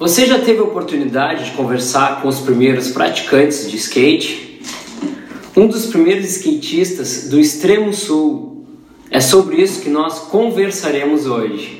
Você já teve a oportunidade de conversar com os primeiros praticantes de skate? Um dos primeiros skatistas do extremo sul. É sobre isso que nós conversaremos hoje.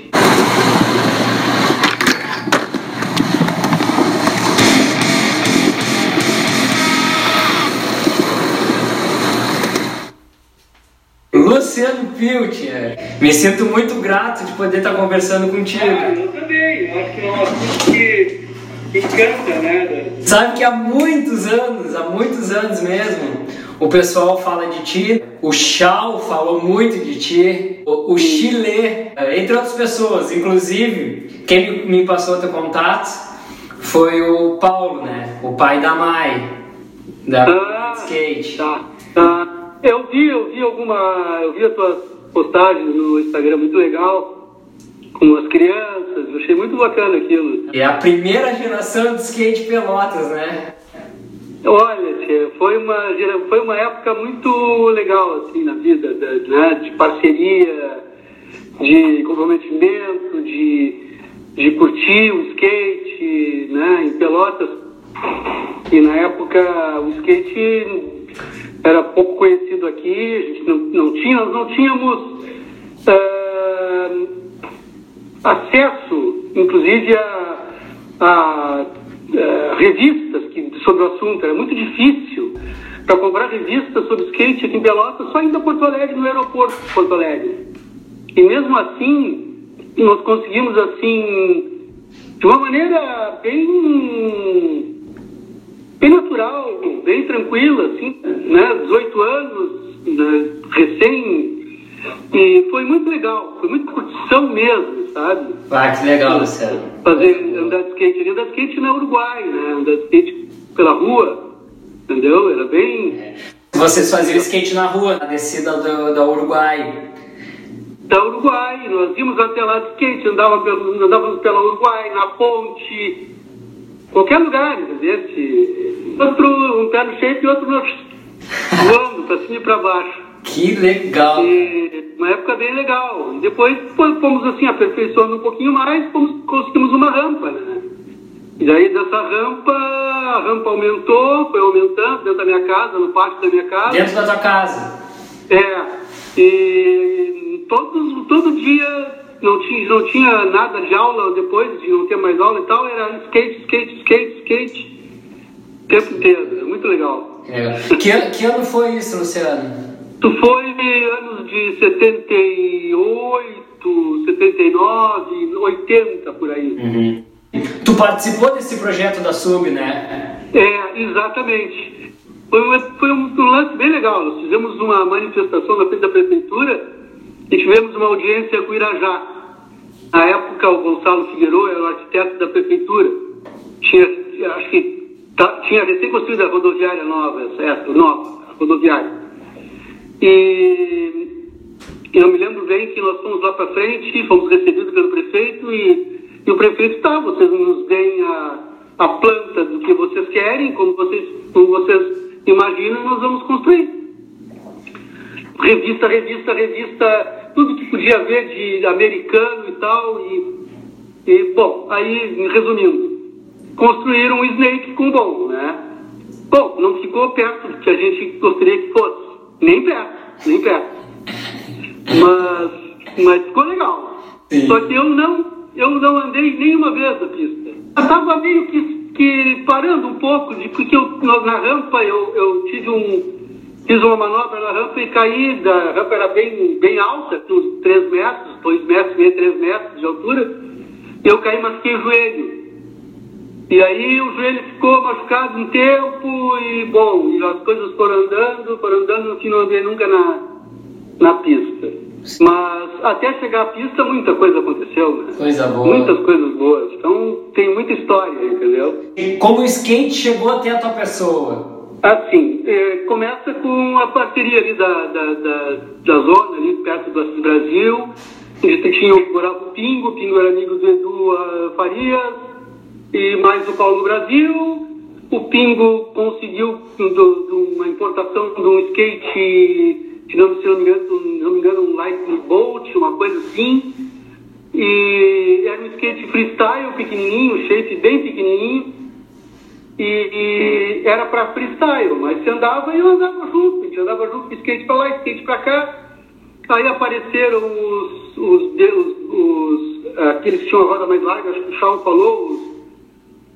Luciano Pilcher, me sinto muito grato de poder estar conversando contigo. Ah, eu também, eu acho que é um assunto que, que canta, né? Sabe que há muitos anos, há muitos anos mesmo, o pessoal fala de ti, o Chau falou muito de ti, o, o Chile, entre outras pessoas, inclusive, quem me passou teu contato foi o Paulo, né? O pai da Mai, da Ah, skate. Tá, tá. Eu vi, eu vi alguma. Eu vi as tuas postagens no Instagram muito legal, com as crianças, eu achei muito bacana aquilo. É a primeira geração de skate pelotas, né? Olha, tia, foi uma, foi uma época muito legal assim na vida, da- né? de parceria, de comprometimento, de, de curtir o skate, né? em Pelotas. E na época o skate era pouco conhecido aqui, a gente não, não tinha, nós não tínhamos ah, acesso, inclusive, a, a, eh, revistas que, sobre o assunto. Era muito difícil para comprar revistas sobre skate aqui em Pelotas, só indo Porto Alegre, no aeroporto de Porto Alegre. E mesmo assim, nós conseguimos, assim, de uma maneira bem bem natural, bem tranquila, assim, né? 18 anos, né? recém. E foi muito legal, foi muita curtição mesmo, sabe? Ah, que legal, Luciano. Fazer andar de skate ali, andar de skate na Uruguai, né? Andar de skate pela rua, entendeu? Era bem. Vocês faziam skate na rua, na descida do, da Uruguai. Da Uruguai, nós íamos até lá de skate, andava pelo, andávamos pela Uruguai, na ponte, qualquer lugar, entendeu? Outro, um pé no shape e outro no... voando, pra cima e pra baixo. Que legal. E uma época bem legal. E depois fo- fomos assim, aperfeiçoando um pouquinho mais, fomos, conseguimos uma rampa, né? E daí dessa rampa, a rampa aumentou, foi aumentando dentro da minha casa, no pátio da minha casa. Dentro da tua casa. É, e todos, todo dia não tinha, não tinha nada de aula depois de não ter mais aula e tal, era skate, skate, skate, skate, o tempo inteiro, muito legal. Que legal. Que, an- que ano foi isso, Luciano? Tu foi anos de 78, 79, 80 por aí. Tu participou desse projeto da Sub, né? É, exatamente. Foi, foi um, um lance bem legal. Nós fizemos uma manifestação na frente da prefeitura e tivemos uma audiência com o Irajá. Na época, o Gonçalo Figueiredo era o arquiteto da prefeitura. Tinha, acho que tá- tinha recém construída a rodoviária nova, essa nova, a rodoviária. E eu me lembro bem que nós fomos lá para frente, fomos recebidos pelo prefeito e, e o prefeito tá, vocês nos deem a, a planta do que vocês querem, como vocês, como vocês imaginam, nós vamos construir. Revista, revista, revista, tudo que podia haver de americano e tal. E, e bom, aí, resumindo, construíram um Snake com bom, né? Bom, não ficou perto do que a gente gostaria que fosse. Nem perto, nem perto. Mas, mas ficou legal. Sim. Só que eu não, eu não andei nenhuma vez na pista. Eu estava meio que, que parando um pouco, de, porque eu, na na rampa eu, eu tive um. Fiz uma manobra na rampa e caí, da rampa era bem, bem alta, tinha uns 3 metros, 2 metros, meio 3 metros de altura. E eu caí e machuquei o joelho. E aí o joelho ficou machucado um tempo e, bom, e as coisas foram andando, foram andando, no fim não andei nunca na, na pista. Mas até chegar à pista muita coisa aconteceu, né? Coisa boa. Muitas coisas boas. Então tem muita história, entendeu? E como o skate chegou até a tua pessoa? Assim, eh, começa com a parceria ali da, da, da, da zona, ali perto do Brasil. A gente tinha o Pingo, o Pingo era amigo do Edu ah, Farias, e mais o Paulo Brasil. O Pingo conseguiu do, do, uma importação de um skate, se não, se não me engano, se não me engano um Lightning Bolt, uma coisa assim. E era um skate freestyle pequenininho, shape bem pequenininho. E, e era para freestyle, mas você andava e eu andava junto. A gente andava junto, skate para lá, skate para cá. Aí apareceram os, os, os, os aqueles que tinham a roda mais larga, acho que o Chão falou,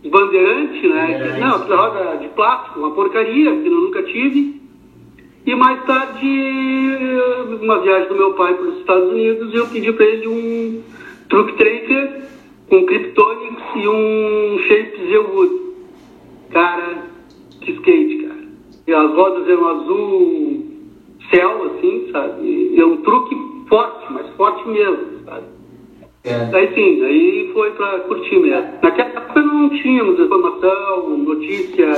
os bandeirantes, né? Não, aquela roda de plástico, uma porcaria, que eu nunca tive. E mais tarde, uma viagem do meu pai para os Estados Unidos, eu pedi para ele um truck tracker com Kryptonics e um Shape Zellwood. Cara, que skate, cara. E as rodas eram azul céu, assim, sabe? E é um truque forte, mas forte mesmo, sabe? É. Daí sim, aí foi pra curtir mesmo. Naquela época não tínhamos informação, notícia,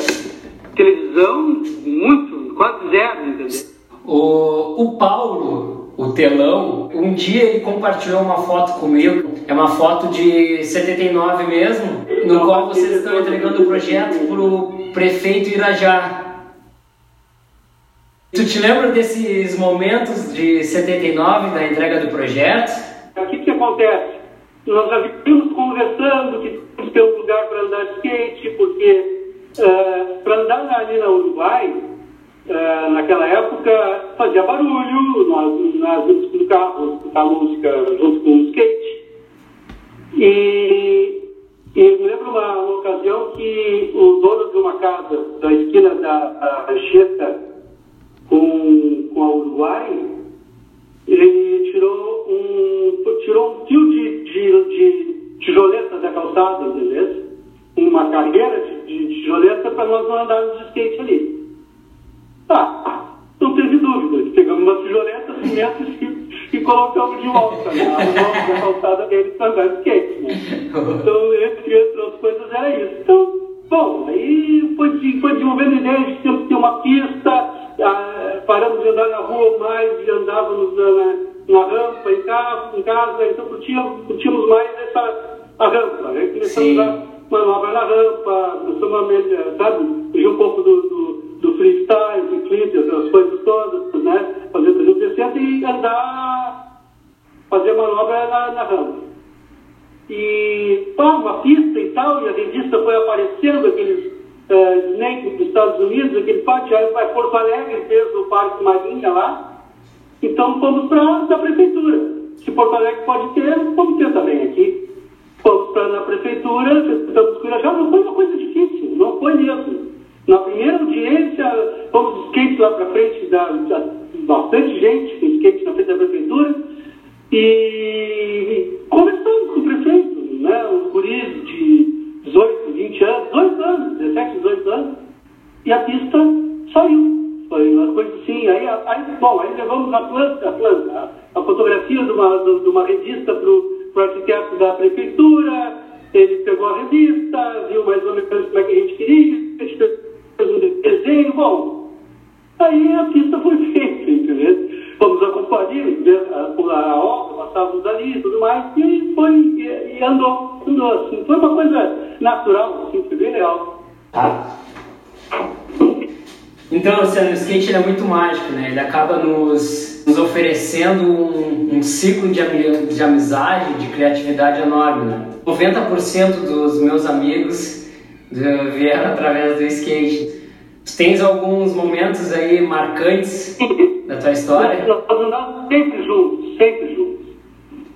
televisão, muito, quase zero, entendeu? O, o Paulo, o telão, um dia ele compartilhou uma foto comigo, é uma foto de 79 mesmo, no qual vocês estão entregando o projeto pro prefeito Irajá. Tu te lembra desses momentos de 79, da entrega do projeto? O que, que acontece? Nós já vimos conversando que temos que ter um lugar para andar de skate, porque uh, para andar ali na Uruguai, uh, naquela época, fazia barulho, nós, nós íamos carro, escutar música junto com o skate. E, e me lembro uma, uma ocasião que o dono de uma casa da esquina da Anchieta, com, com a Uruguai, ele tirou um, tirou um fio de, de, de tijoleta da calçada, entendeu? Uma carreira de, de tijoleta para nós não andarmos de skate ali. Para andar de skate. Né? Então, entre outras coisas, era isso. Então, bom, aí foi, foi desenvolvendo ideias de ter uma pista ah, paramos de andar na rua mais e andávamos na, na rampa em casa, em casa então curtíamos, curtíamos mais essa a rampa. Né? Começamos a manobra na rampa, começamos a, sabe, fugir um pouco do, do, do freestyle, do clipe, as coisas todas, né? Fazer 360 e andar, fazer manobra na, na rampa. E pá, uma pista e tal, e a revista foi aparecendo, aqueles uh, dos Estados Unidos, aquele pátio, aí vai Porto Alegre, fez o Parque Marinha lá. Então fomos para a prefeitura. Se Porto Alegre pode ter, vamos ter também aqui. Fomos para a prefeitura, tentamos já não foi uma coisa difícil, não foi mesmo. Na primeira audiência, fomos de skate lá para frente, da, da, bastante gente com skate na frente da prefeitura, e né, os guris de 18, 20 anos, 2 anos, 17, 18 anos, e a pista saiu. Foi uma coisa assim. Aí, aí bom, aí levamos a planta, a, planta, a, fotografia de uma, de uma revista para o arquiteto da prefeitura, ele pegou a revista, viu mais ou menos como é que a gente queria, a gente fez um desenho, bom. Aí a pista foi feita, entendeu? Fomos acompanhar a, a obra, passávamos ali e tudo mais, e foi, e, e andou, assim. Foi uma coisa natural, assim, foi bem legal. Tá. Então, Luciano, o skate é muito mágico, né? Ele acaba nos, nos oferecendo um, um ciclo de, de amizade, de criatividade enorme, né? 90% dos meus amigos vieram através do skate. Tens alguns momentos aí marcantes da tua história? Nós andávamos sempre juntos, sempre juntos.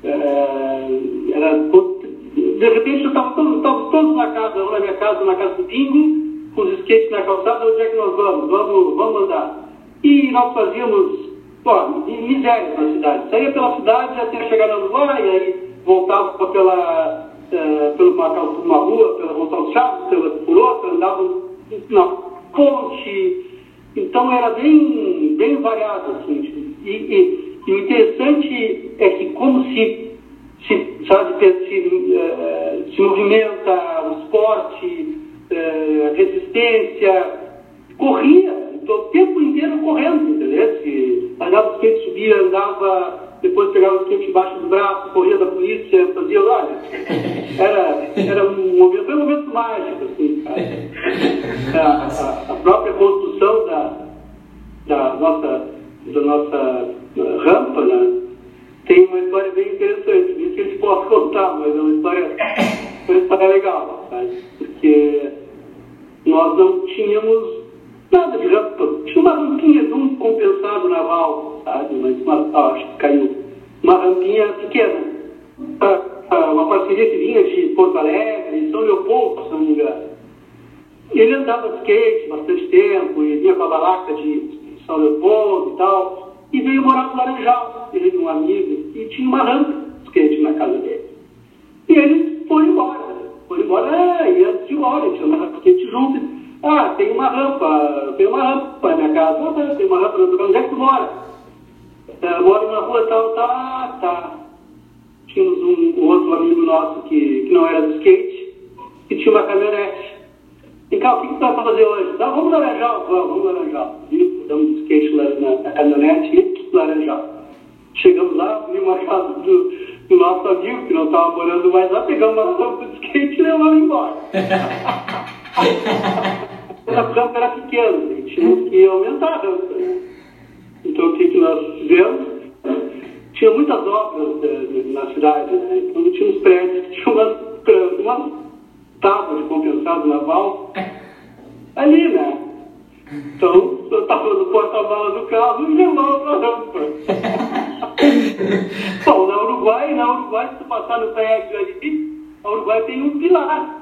É, era, de repente, estávamos todos, todos na casa, eu na minha casa, na casa do Bingo, com os skates na calçada, onde é que nós vamos? Vamos, vamos andar. E nós fazíamos, ó, miséria na cidade. Saía pela cidade até chegar na Uruguai, aí voltava pela, uh, pela uma, uma rua, pela Gonçalves Chaves, pela, por outra, andava na ponte. Então era bem, bem variado, assim. E, e, e o interessante é que como se se, sabe, se, se movimenta o esporte, uh, resistência, corria, o tempo inteiro correndo, entendeu? Se andava o skate, subia, andava, depois pegava o skate embaixo do braço, corria da polícia, fazia, olha, momento, foi um momento mágico, assim, a, a, a, própria construção da, da nossa, da nossa rampa, né? tem uma história bem interessante. Isso que a gente pode contar, mas é uma história, uma história legal, sabe? Porque nós não tínhamos nada de rampa. Tinha uma rampinha de um compensado naval, sabe? Mas uma, acho que caiu. Uma rampinha pequena. Uma parceria que vinha de Porto Alegre, São Leopoldo, se não me engano. E ele andava de skate bastante tempo, e vinha com a balaca de São Leopoldo e tal, e veio morar no Laranjal, ele um amigo, e tinha uma rampa de skate na casa dele. E ele foi embora. Foi embora, é, e antes de embora, tinha uma rampa de skate junto. Ah, tem uma rampa, tem uma rampa na minha casa. Ah, tem uma rampa, onde é que tu mora? É, moro na rua tal, tá, tá. Tínhamos um, um outro amigo nosso que, que não era do skate, tinha uma caminhonete. E cá, o que, que tu vai fazer hoje? Não, vamos laranjar, vamos, vamos laranjar. E damos skate lá na, na caminhonete e laranjar. Chegamos lá, vimos a casa do, do nosso amigo, que não estava morando mais lá, pegamos uma rampa de skate e levamos embora. a rampa era pequena, a gente tinha que aumentar a rampa. Né? Então o que, que nós fizemos? Tinha muitas obras eh, na cidade, né? então tinha uns prédios que tinham umas, umas tábuas de compensado naval ali, né? Então eu estava no porta-malas do carro e levava para a rampa. Bom, na Uruguai, na Uruguai, se tu passar no prédio ali, a Uruguai tem um pilar.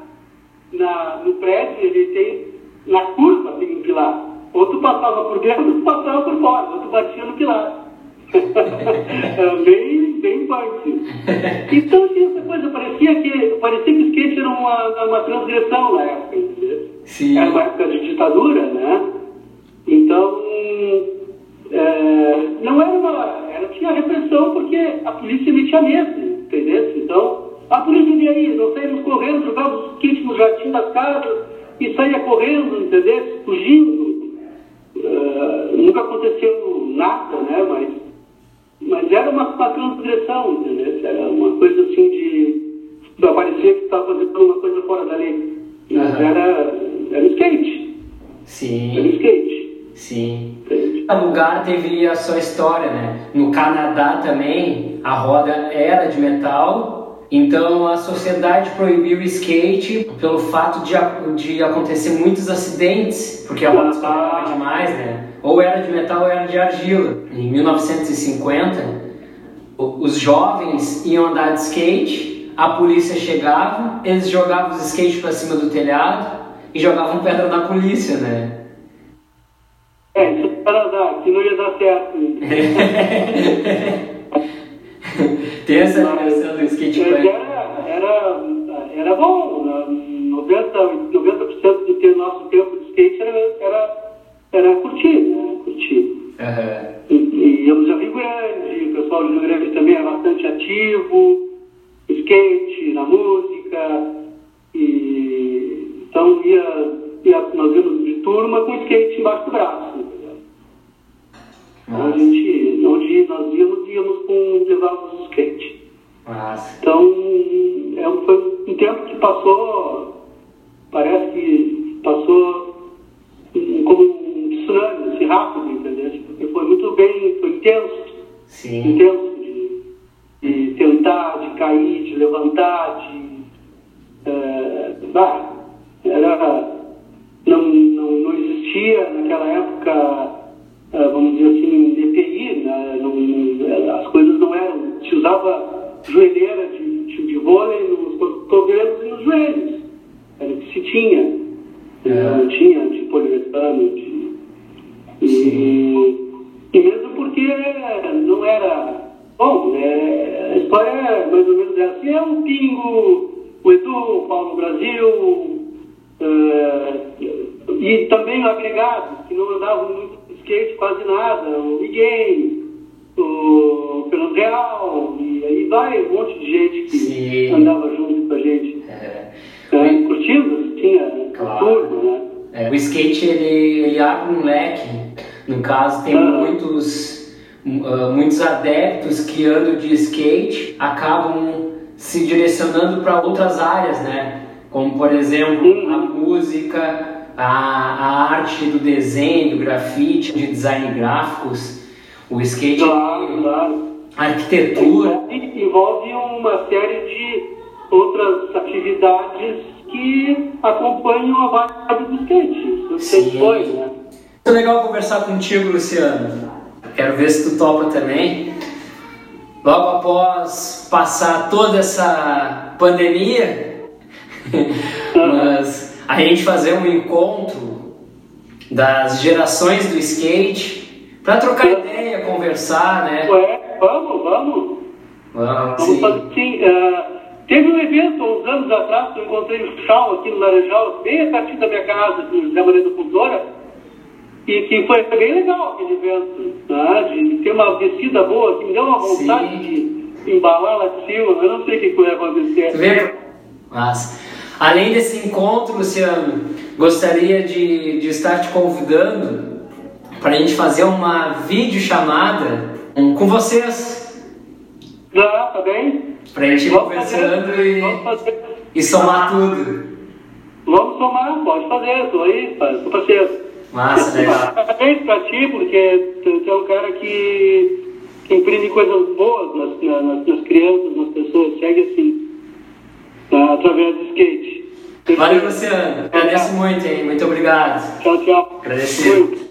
Na, no prédio ele tem, na curva tem um pilar. Ou tu passava por dentro, ou tu passava por fora, ou tu batia no pilar. É bem, bem punk. Então tinha essa coisa, parecia que, parecia que o skate era uma, uma transgressão na época, entendeu? Sim. Era uma época de ditadura, né? Então, é, não era uma. Era, tinha repressão porque a polícia metia medo, entendeu? Então, a polícia vinha aí, nós saímos correndo, jogávamos os kits no jardim das casas e saía correndo, entendeu? Fugindo. Uh, nunca aconteceu nada, né? Mas, mas era uma, uma transgressão, entendeu? Era uma coisa assim de. Parecia que estava fazendo uma coisa fora da lei. Mas Aham. era, era skate. Era Sim, skate. sim. entende? Cada lugar teve a sua história, né? No Canadá também a roda era de metal, então a sociedade proibiu o skate pelo fato de, de acontecer muitos acidentes, porque a roda escorregava demais, né? Ou era de metal ou era de argila. Em 1950, o- os jovens iam andar de skate, a polícia chegava, eles jogavam os skates para cima do telhado e jogavam pedra na polícia, né? É, isso para dar, que não ia dar certo. Tem essa ligação do skate punk. era, era, era bom. né? 90, 90% do que nosso tempo de skate era, era, era curtir, né? Curtir. Aham. E, e íamos a Rio Grande, o pessoal de Rio Grande também é bastante ativo, skate, na música. E, então ia, ia, nós íamos de turma com skate embaixo do braço. Então, a gente, nós íamos, íamos com, levávamos o skate. Massa. Então, é um, foi um tempo que passou, parece que passou um- como um tsunami, assim, rápido, entendeu? Porque foi muito bem, foi intenso, Sim. intenso de, de tentar, de cair, de levantar, de... É, bah, era, não, não, não existia naquela época, é, vamos dizer assim, né? não, as coisas não eram, se usava joelheira de, de, de vôlei nos cotovelos e nos joelhos, era o que se tinha, É. não tinha de poliuretano, de, e, e mesmo porque não era. Bom, é, a história é mais ou menos essa. E é o Pingo, o Edu, o Paulo Brasil, é, e também o agregado, que não andavam muito skate, quase nada, o Miguel, o Fernando Real, e aí vai um monte de gente que Sim. andava junto com a gente. É. É, curtindo, tinha Claro. turma, né? É, o skate ele, ele abre um leque. No caso, tem Ah. muitos, ah, muitos adeptos que andam de skate acabam se direcionando para outras áreas, né? Como por exemplo a música, a, a arte do desenho, do grafite, de design gráficos. O skate Claro, claro. arquitetura. Envolve, envolve uma série de outras atividades que acompanham a vibe do skate. Sim. foi, né? Muito legal conversar contigo, Luciano. Quero ver se tu topa também. Logo após passar toda essa pandemia, mas a gente fazer um encontro das gerações do skate para trocar ideia, conversar, né? Ué, vamos, vamos. Vamos, Vamos sim. fazer assim. ah, teve um evento uns anos atrás que eu encontrei no chão aqui no Laranjal, bem pertinho da minha casa, do José Maria da Cultura, e que foi bem legal aquele evento, tá? de ter uma descida boa, que me deu uma vontade Sim. de embalar lá de cima, eu não sei o que que vai acontecer. Tu vê? Mas, além desse encontro, Luciano, gostaria de, de estar te convidando para a gente fazer uma videochamada com vocês, Tá, tá bem? para a gente ir Vamos conversando fazer, e, fazer. e somar tudo. Vamos somar, pode fazer, tô aí, tô parceiro. Massa, legal. Parabéns pra ti, porque tu, tu é um cara que, que imprime coisas boas nas, na- nas, nas crianças, nas pessoas, segue assim, tá? através do skate. Valeu, Luciano. Agradeço muito, hein? Muito obrigado. Tchau, tchau. Agradecido. Fui.